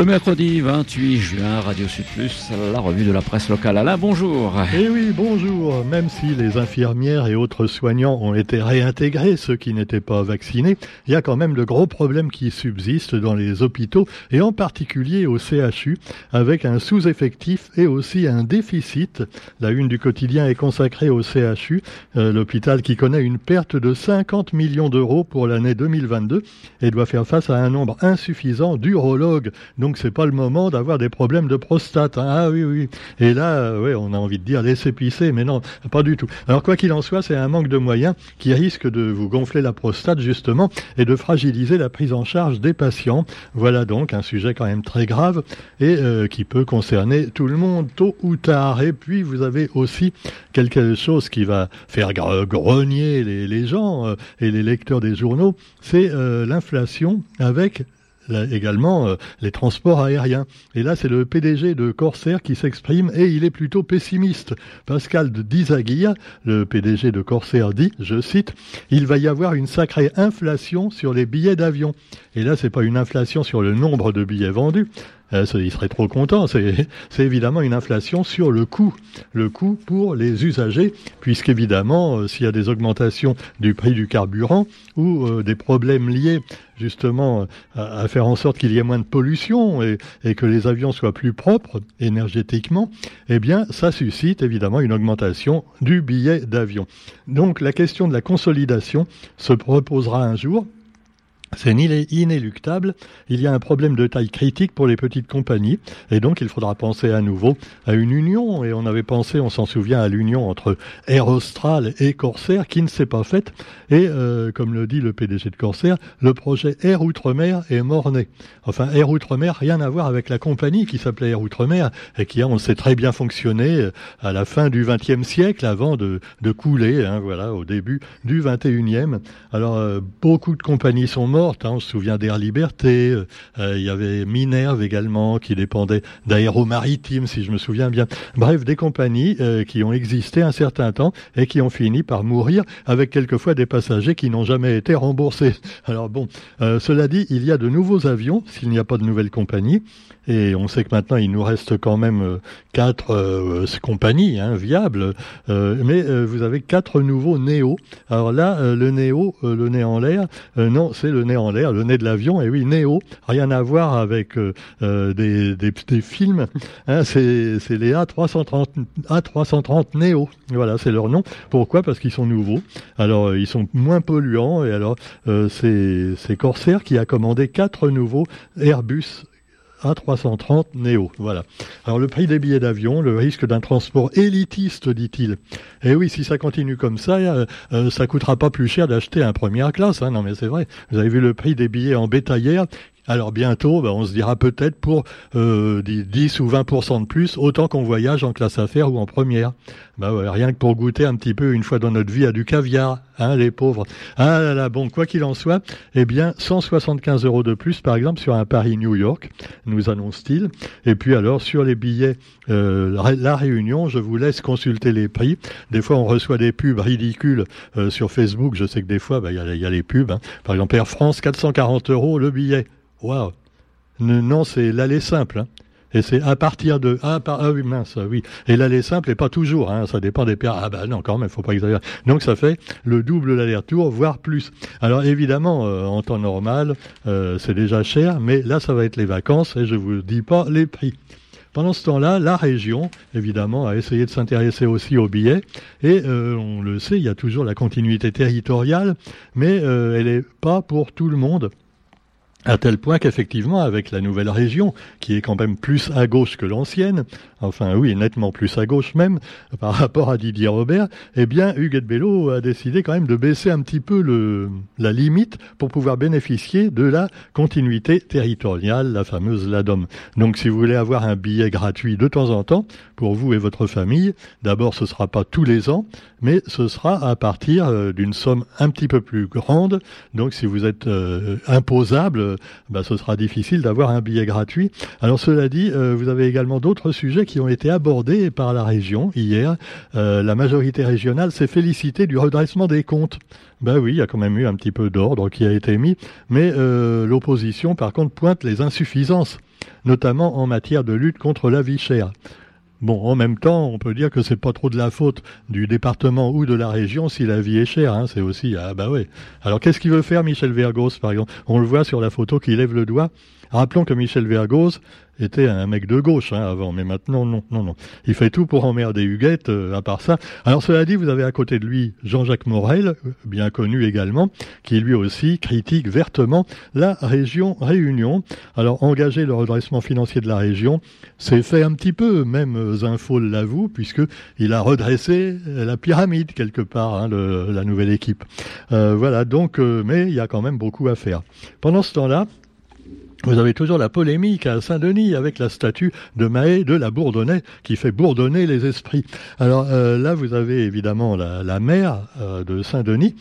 Le mercredi 28 juin, Radio Sud Plus, la revue de la presse locale. Alain, bonjour. Eh oui, bonjour. Même si les infirmières et autres soignants ont été réintégrés, ceux qui n'étaient pas vaccinés, il y a quand même de gros problèmes qui subsistent dans les hôpitaux et en particulier au CHU, avec un sous-effectif et aussi un déficit. La une du quotidien est consacrée au CHU, euh, l'hôpital qui connaît une perte de 50 millions d'euros pour l'année 2022 et doit faire face à un nombre insuffisant d'urologues c'est pas le moment d'avoir des problèmes de prostate. Hein. Ah oui, oui. Et là, euh, ouais, on a envie de dire laissez pisser, mais non, pas du tout. Alors quoi qu'il en soit, c'est un manque de moyens qui risque de vous gonfler la prostate justement et de fragiliser la prise en charge des patients. Voilà donc un sujet quand même très grave et euh, qui peut concerner tout le monde tôt ou tard. Et puis vous avez aussi quelque chose qui va faire grogner les, gens euh, et les lecteurs des journaux, c'est l'inflation avec également euh, les transports aériens. Et là, c'est le PDG de Corsair qui s'exprime et il est plutôt pessimiste. Pascal de Dizaguirre, le PDG de Corsair, dit, je cite, il va y avoir une sacrée inflation sur les billets d'avion. Et là, c'est pas une inflation sur le nombre de billets vendus, euh, il serait trop content. C'est évidemment une inflation sur le coût, le coût pour les usagers, puisqu'évidemment, euh, s'il y a des augmentations du prix du carburant ou euh, des problèmes liés justement à, faire en sorte qu'il y ait moins de pollution et, et, que les avions soient plus propres énergétiquement, eh bien, ça suscite évidemment une augmentation du billet d'avion. Donc, la question de la consolidation se proposera un jour c'est inéluctable. Il y a un problème de taille critique pour les petites compagnies et donc il faudra penser à nouveau à une union. Et on avait pensé, on s'en souvient, à l'union entre Air Austral et Corsair qui ne s'est pas faite. Et euh, comme le dit le PDG de Corsair, le projet Air Outre-mer est mort-né. Enfin, Air Outre-mer, rien à voir avec la compagnie qui s'appelait Air Outre-mer et qui, on sait, très bien fonctionné euh, à la fin du XXe siècle avant de, de couler, hein, voilà, au début du XXIe. Alors, euh, beaucoup de compagnies sont mortes Hein. On se souvient d'Air Liberté, euh, euh, il y avait Minerve également qui dépendait d'Aéro-Maritime, si je me souviens bien. Bref, des compagnies euh, qui ont existé un certain temps et qui ont fini par mourir avec quelquefois des passagers qui n'ont jamais été remboursés. Alors bon, cela dit, il y a de nouveaux avions s'il n'y a pas de nouvelles compagnies. Et on sait que maintenant il nous reste quand même quatre compagnies hein, viables, mais vous avez quatre nouveaux Néo. Alors là, le Néo, le nez en l'air, non, c'est le en l'air, le nez de l'avion, et oui, Néo, rien à voir avec euh, euh, des, des, films, hein, c'est les A330, A330 Néo, voilà, c'est leur nom. Pourquoi? Parce qu'ils sont nouveaux, alors euh, ils sont moins polluants, et alors c'est Corsair qui a commandé quatre nouveaux Airbus a330 Neo. Voilà. Alors le prix des billets d'avion, le risque d'un transport élitiste, dit-il. Et eh oui, si ça continue comme ça, euh, euh, ça coûtera pas plus cher d'acheter un première classe. Hein. Non mais c'est vrai. Vous avez vu le prix des billets en bétaillère alors bientôt, ben, on se dira peut-être pour euh, 10 ou 20% de plus, autant qu'on voyage en classe affaires ou en première. Ben rien que pour goûter un petit peu une fois dans notre vie à du caviar, hein, les pauvres. Ah là là, bon, quoi qu'il en soit, eh bien, 175 euros de plus, par exemple, sur un Paris-New York, nous annonce-t-il. Et puis alors, sur les billets, euh, la Réunion, je vous laisse consulter les prix. Des fois, on reçoit des pubs ridicules euh, sur Facebook. Je sais que des fois, ben, il y, a, les pubs. Hein. Par exemple, Air France, 440 euros le billet. Waouh Non, c'est l'aller simple. Hein. Et c'est à partir de ah, ah oui mince oui et l'aller simple et pas toujours hein, ça dépend des paires ah bah non quand même faut pas exagérer donc ça fait le double l'aller-retour voire plus alors évidemment euh, en temps normal euh, c'est déjà cher mais là ça va être les vacances et je vous dis pas les prix pendant ce temps-là, la région, évidemment, a essayé de s'intéresser aussi aux billets. Et euh, on le sait, il y a toujours la continuité territoriale, mais elle n'est pas pour tout le monde. À tel point qu'effectivement, avec la nouvelle région, qui est quand même plus à gauche que l'ancienne, enfin oui, nettement plus à gauche même, par rapport à Didier Robert, eh bien, Hugues Bello a décidé quand même de baisser un petit peu le, la limite pour pouvoir bénéficier de la continuité territoriale, la fameuse LADOM. Donc, si vous voulez avoir un billet gratuit de temps en temps, pour vous et votre famille, d'abord, ce sera pas tous les ans, mais ce sera à partir euh, d'une somme un petit peu plus grande. Donc, si vous êtes euh, imposable, bah, ce sera difficile d'avoir un billet gratuit. Alors cela dit, vous avez également d'autres sujets qui ont été abordés par la région hier. la majorité régionale s'est félicitée du redressement des comptes. Ben oui, il y a quand même eu un petit peu d'ordre qui a été mis, mais l'opposition, par contre, pointe les insuffisances, notamment en matière de lutte contre la vie chère. Bon, en même temps, on peut dire que c'est pas trop de la faute du département ou de la région si la vie est chère. Hein, c'est aussi ah bah ouais. Alors qu'est-ce qu'il veut faire Michel Vergos par exemple? On le voit sur la photo qui lève le doigt. Rappelons que Michel Vergos était un mec de gauche hein, avant, mais maintenant non, non, non. Il fait tout pour emmerder Huguette, euh, à part ça. Alors cela dit, vous avez à côté de lui Jean-Jacques Morel, bien connu également, qui lui aussi critique vertement la région Réunion. Alors engager le redressement financier de la région, c'est fait un petit peu, même Zinfo l'avoue, puisque il a redressé la pyramide quelque part, hein, la nouvelle équipe. Euh, voilà, donc, euh, mais il y a quand même beaucoup à faire. Pendant ce temps-là, vous avez toujours la polémique à Saint-Denis avec la statue de Mahé de la Bourdonnais qui fait bourdonner les esprits. Alors euh, là, vous avez évidemment la, la mère euh, de Saint-Denis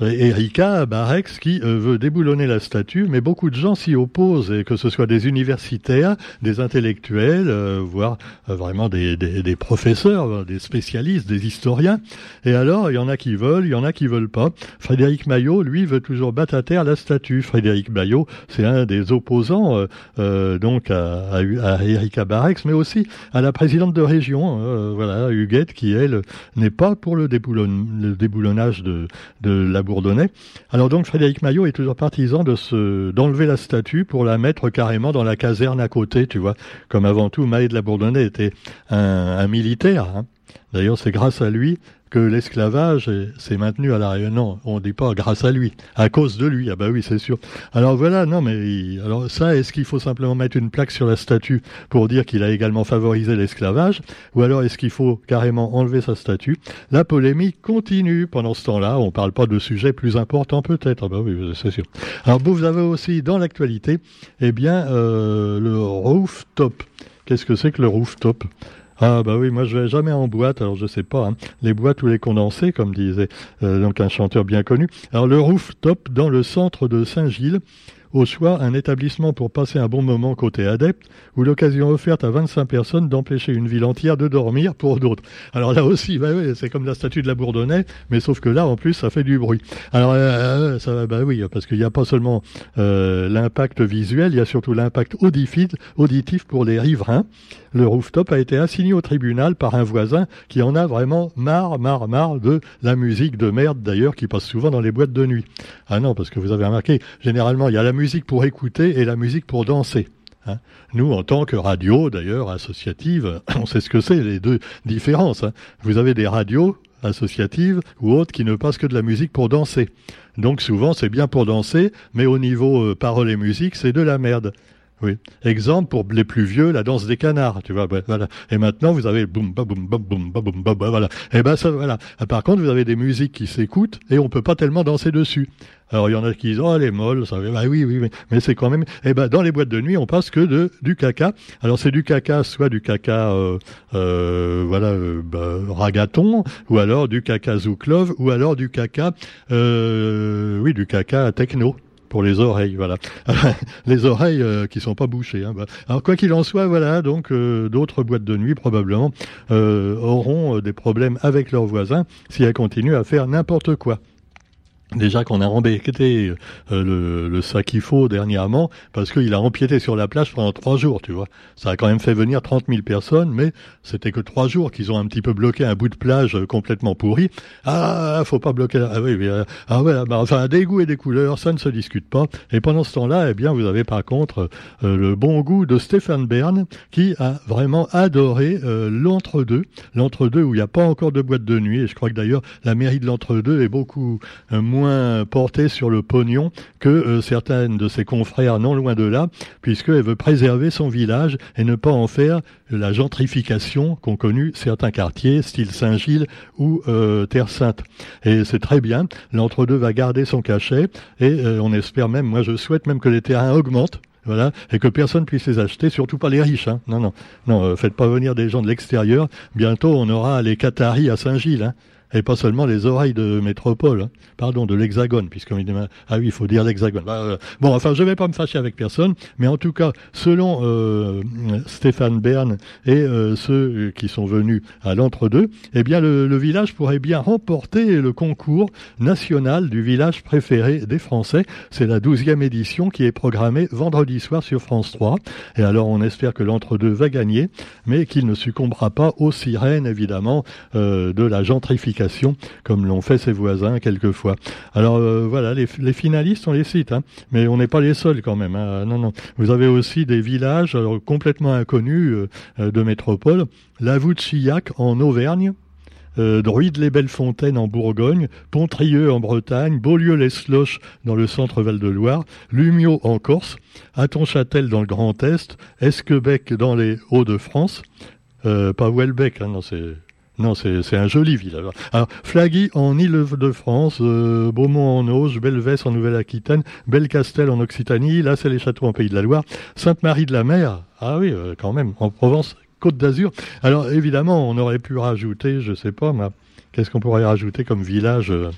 Erika Barex qui euh, veut déboulonner la statue, mais beaucoup de gens s'y opposent, et que ce soit des universitaires, des intellectuels, euh, voire euh, vraiment des, professeurs, des spécialistes, des historiens. Et alors, il y en a qui veulent, il y en a qui veulent pas. Frédéric Maillot, lui, veut toujours battre à terre la statue. Frédéric Maillot, c'est un des opposants donc à, Erika Barex, mais aussi à la présidente de région, voilà, Huguette, qui elle n'est pas pour le, le déboulonnage de, de la Bourdonnais. Alors donc Frédéric Maillot est toujours partisan d'enlever la statue pour la mettre carrément dans la caserne à côté, tu vois. Comme avant tout, Maillot de la Bourdonnais était un, militaire. Hein. D'ailleurs, c'est grâce à lui que l'esclavage s'est maintenu à la Réunion. Non, on dit pas grâce à lui, à cause de lui. Ah bah oui, c'est sûr. Alors voilà, non mais alors ça, est-ce qu'il faut simplement mettre une plaque sur la statue pour dire qu'il a également favorisé l'esclavage, ou alors est-ce qu'il faut carrément enlever sa statue? La polémique continue pendant ce temps-là. On parle pas de sujets plus importants peut-être. Ah bah oui, c'est sûr. Alors vous avez aussi dans l'actualité, eh bien euh, le rooftop. Qu'est-ce que c'est que le rooftop? Ah bah oui, moi je vais jamais en boîte, alors je sais pas, hein. les boîtes ou les condensés, comme disait euh, donc un chanteur bien connu. Alors le rooftop dans le centre de Saint-Gilles, au choix un établissement pour passer un bon moment côté adepte, ou l'occasion offerte à 25 personnes d'empêcher une ville entière de dormir pour d'autres. Alors là aussi, bah oui, c'est comme la statue de la Bourdonnais, mais sauf que là, en plus, ça fait du bruit. Alors, euh, ça va, bah oui, parce qu'il n'y a pas seulement euh, l'impact visuel, il y a surtout l'impact auditif, auditif pour les riverains. Le rooftop a été assigné au tribunal par un voisin qui en a vraiment marre, marre, marre de la musique de merde d'ailleurs qui passe souvent dans les boîtes de nuit. Ah non, parce que vous avez remarqué, généralement, il y a la musique pour écouter et la musique pour danser. Hein. Nous, en tant que radio, d'ailleurs, associative, on sait ce que c'est, les deux différences. Hein. Vous avez des radios associatives ou autres qui ne passent que de la musique pour danser. Donc souvent, c'est bien pour danser, mais au niveau euh, paroles et musique, c'est de la merde. Oui. Exemple pour les plus vieux, la danse des canards, tu vois. voilà. Et maintenant, vous avez boum, boum, boum, boum, boum, boum, voilà. Et ben ça, voilà. Par contre, vous avez des musiques qui s'écoutent et on peut pas tellement danser dessus. Alors il y en a qui disent oh elle est molle, ça bah oui oui, mais c'est quand même eh ben dans les boîtes de nuit on passe que de du caca. Alors c'est du caca soit du caca euh, euh, voilà euh, bah, ragaton ou alors du caca zouklov ou alors du caca euh, oui du caca techno pour les oreilles, voilà. les oreilles euh, qui sont pas bouchées. Hein, bah. Alors quoi qu'il en soit, voilà, donc euh, d'autres boîtes de nuit probablement euh, auront des problèmes avec leurs voisins si elles continuent à faire n'importe quoi. Déjà qu'on a embêté euh, le, le faut dernièrement, parce qu'il a empiété sur la plage pendant trois jours, tu vois. Ça a quand même fait venir 30 000 personnes, mais c'était que trois jours qu'ils ont un petit peu bloqué un bout de plage euh, complètement pourri. Ah, faut pas bloquer. Ah oui, euh, ah ouais, bah, enfin des goûts et des couleurs, ça ne se discute pas. Et pendant ce temps-là, eh bien, vous avez par contre le bon goût de Stéphane Bern, qui a vraiment adoré l'entre-deux, l'entre-deux où il n'y a pas encore de boîte de nuit. Et je crois que d'ailleurs la mairie de l'entre-deux est beaucoup moins portée sur le pognon que euh, certaines de ses confrères non loin de là, puisqu'elle veut préserver son village et ne pas en faire la gentrification qu'ont connu certains quartiers, style Saint-Gilles ou euh, Terre Sainte. Et c'est très bien, l'entre-deux va garder son cachet et euh, on espère même, moi je souhaite même que les terrains augmentent voilà, et que personne puisse les acheter, surtout pas les riches. Hein. Non, non, non, faites pas venir des gens de l'extérieur. Bientôt, on aura les Qataris à Saint-Gilles. Hein. Et pas seulement les oreilles de métropole, hein. pardon, de l'hexagone, puisqu'on dit, ah oui, il faut dire l'hexagone. Bah, euh, bon, enfin, je vais pas me fâcher avec personne, mais en tout cas, selon euh, Stéphane Bern et euh, ceux qui sont venus à l'entre-deux, eh bien, le, le, village pourrait bien remporter le concours national du village préféré des Français. C'est la douzième édition qui est programmée vendredi soir sur France 3. Et alors, on espère que l'entre-deux va gagner, mais qu'il ne succombera pas aux sirènes, évidemment, de la gentrification comme l'ont fait ses voisins quelquefois. Alors euh, voilà, les, finalistes, on les cite, hein, mais on n'est pas les seuls quand même. Hein. Non, non. Vous avez aussi des villages complètement inconnus euh, de métropole. La Chillac en Auvergne, euh, Druide-les-Belles-Fontaines en Bourgogne, Pontrieux en Bretagne, Beaulieu-les-Sloches dans le centre Val-de-Loire, Lumio en Corse, Atonchâtel dans le Grand Est, Esquebec dans les Hauts-de-France, euh, pas Welbeck, hein, non c'est non, c'est un joli village. Alors, Flaggy en Île-de-France, euh, Beaumont en Auge, Belvès en Nouvelle-Aquitaine, Belcastel en Occitanie, là c'est les châteaux en Pays de la Loire, Sainte-Marie de la Mer, ah oui, euh, quand même, en Provence, Côte d'Azur. Alors évidemment, on aurait pu rajouter, je sais pas, qu'est-ce qu'on pourrait rajouter comme village euh,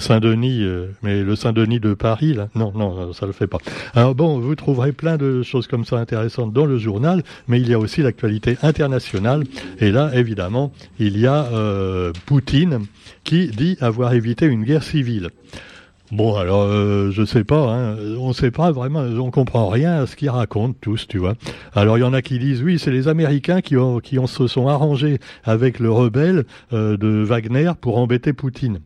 Saint-Denis, euh, mais le Saint-Denis de Paris, là, non, non, ça le fait pas. Alors bon, vous trouverez plein de choses comme ça intéressantes dans le journal, mais il y a aussi l'actualité internationale, et là, évidemment, il y a euh, Poutine qui dit avoir évité une guerre civile. Bon, alors, je sais pas, hein, on sait pas vraiment, on comprend rien à ce qu'ils racontent tous, tu vois. Alors, il y en a qui disent, oui, c'est les Américains qui, se sont arrangés avec le rebelle de Wagner pour embêter Poutine.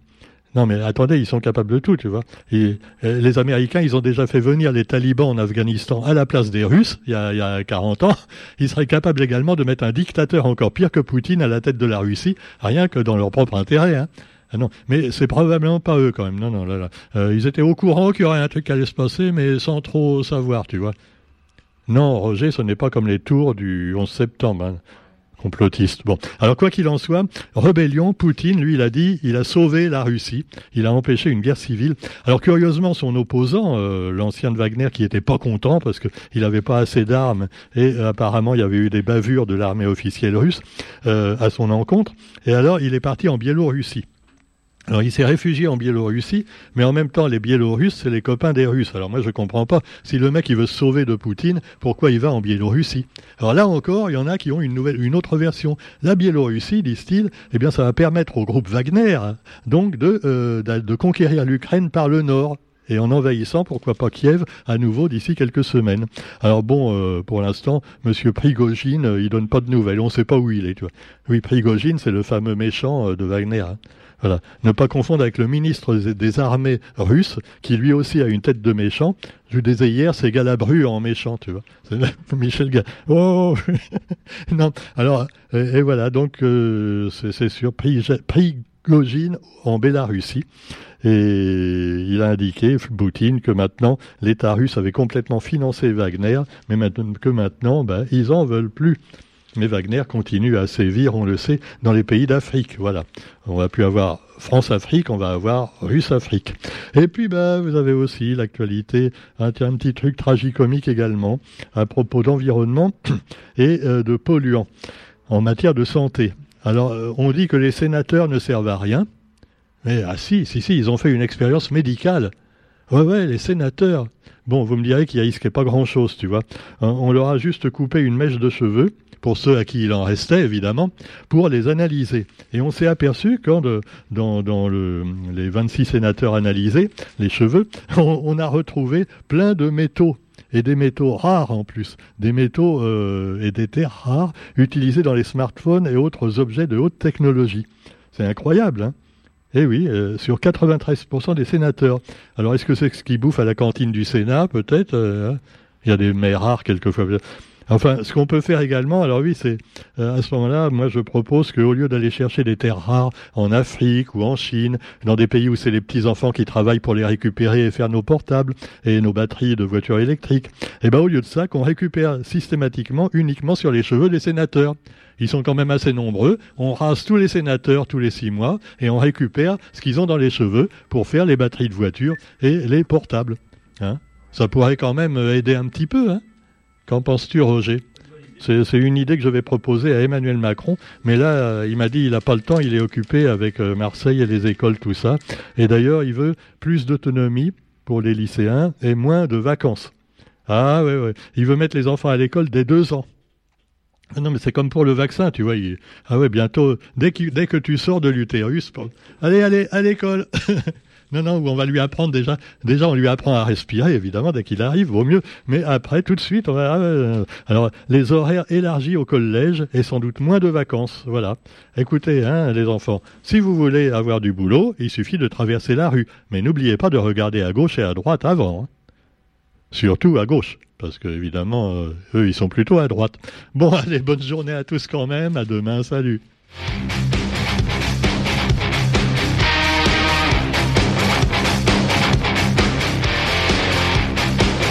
Non, mais attendez, ils sont capables de tout, tu vois. Et, les Américains, ils ont déjà fait venir les talibans en Afghanistan à la place des Russes, il y a, il y a 40 ans. Ils seraient capables également de mettre un dictateur encore pire que Poutine à la tête de la Russie, rien que dans leur propre intérêt. Hein. Ah non, mais c'est probablement pas eux quand même. Non, non, là, là. Euh, ils étaient au courant qu'il y aurait un truc qui allait se passer, mais sans trop savoir, tu vois. Non, Roger, ce n'est pas comme les tours du 11 septembre. Hein complotiste. Bon, alors quoi qu'il en soit, rébellion, Poutine, lui, il a dit, il a sauvé la Russie, il a empêché une guerre civile. Alors curieusement, son opposant, euh, l'ancien de Wagner, qui était pas content parce que il n'avait pas assez d'armes et euh, apparemment il y avait eu des bavures de l'armée officielle russe euh, à son encontre, et alors il est parti en Biélorussie. Alors il s'est réfugié en Biélorussie, mais en même temps les Biélorusses c'est les copains des Russes. Alors moi je comprends pas si le mec il veut se sauver de Poutine, pourquoi il va en Biélorussie? Alors là encore il y en a qui ont une nouvelle, une autre version. La Biélorussie, disent-ils, eh bien ça va permettre au groupe Wagner donc de, euh, de conquérir l'Ukraine par le nord et en envahissant, pourquoi pas Kiev, à nouveau d'ici quelques semaines. Alors bon, euh, pour l'instant, Monsieur Prigogine, euh, il donne pas de nouvelles, on ne sait pas où il est. Tu vois. Oui, Prigogine, c'est le fameux méchant de Wagner. Hein. Voilà. Ne pas confondre avec le ministre des armées russes, qui lui aussi a une tête de méchant. Je vous disais hier, c'est Galabru en méchant, tu vois. Michel Gal. Oh Non. Alors, et, voilà, donc euh, c'est sur Prigogine en Bélarussie. Et il a indiqué, Poutine, que maintenant, l'État russe avait complètement financé Wagner, mais que maintenant, ben, ils en veulent plus. Mais Wagner continue à sévir, on le sait, dans les pays d'Afrique. Voilà. On va plus avoir France-Afrique, on va avoir Russe-Afrique. Et puis, bah, vous avez aussi l'actualité, un, petit truc tragicomique également, à propos d'environnement et euh, de polluants en matière de santé. Alors, euh, on dit que les sénateurs ne servent à rien. Mais, ah si, si, si, ils ont fait une expérience médicale. Ouais, ouais, les sénateurs. Bon, vous me direz qu'il risquait pas grand-chose, tu vois. On leur a juste coupé une mèche de cheveux pour ceux à qui il en restait évidemment, pour les analyser. Et on s'est aperçu quand dans, dans le, les 26 sénateurs analysés, les cheveux, on, a retrouvé plein de métaux et des métaux rares en plus, des métaux euh, et des terres rares utilisés dans les smartphones et autres objets de haute technologie. C'est incroyable, hein eh oui, euh, sur 93% des sénateurs. Alors est-ce que c'est ce qu'ils bouffent à la cantine du Sénat Peut-être. Euh, hein? Il y a des mets rares quelquefois. Enfin, ce qu'on peut faire également, alors oui, c'est euh, à ce moment-là, moi je propose qu'au lieu d'aller chercher des terres rares en Afrique ou en Chine, dans des pays où c'est les petits enfants qui travaillent pour les récupérer et faire nos portables et nos batteries de voitures électriques, eh ben au lieu de ça, qu'on récupère systématiquement uniquement sur les cheveux des sénateurs. Ils sont quand même assez nombreux. On rase tous les sénateurs tous les six mois et on récupère ce qu'ils ont dans les cheveux pour faire les batteries de voitures et les portables. Hein? Ça pourrait quand même aider un petit peu. Hein? Qu'en penses-tu, Roger? C'est une idée que je vais proposer à Emmanuel Macron, mais là, euh, il m'a dit il n'a pas le temps, il est occupé avec euh, Marseille et les écoles, tout ça. Et d'ailleurs, il veut plus d'autonomie pour les lycéens et moins de vacances. Ah ouais, ouais. Il veut mettre les enfants à l'école dès deux ans. Ah non, mais c'est comme pour le vaccin, tu vois. Ah ouais, bientôt, dès, dès que tu sors de l'utérus, allez, allez, à l'école. Non, non, on va lui apprendre déjà. Déjà, on lui apprend à respirer, évidemment, dès qu'il arrive, vaut mieux. Mais après, tout de suite, on va. Euh, alors, les horaires élargis au collège et sans doute moins de vacances. Voilà. Écoutez, hein, les enfants, si vous voulez avoir du boulot, il suffit de traverser la rue. Mais n'oubliez pas de regarder à gauche et à droite avant. Hein. Surtout à gauche, parce que évidemment, euh, eux, ils sont plutôt à droite. Bon, allez, bonne journée à tous quand même. À demain, salut.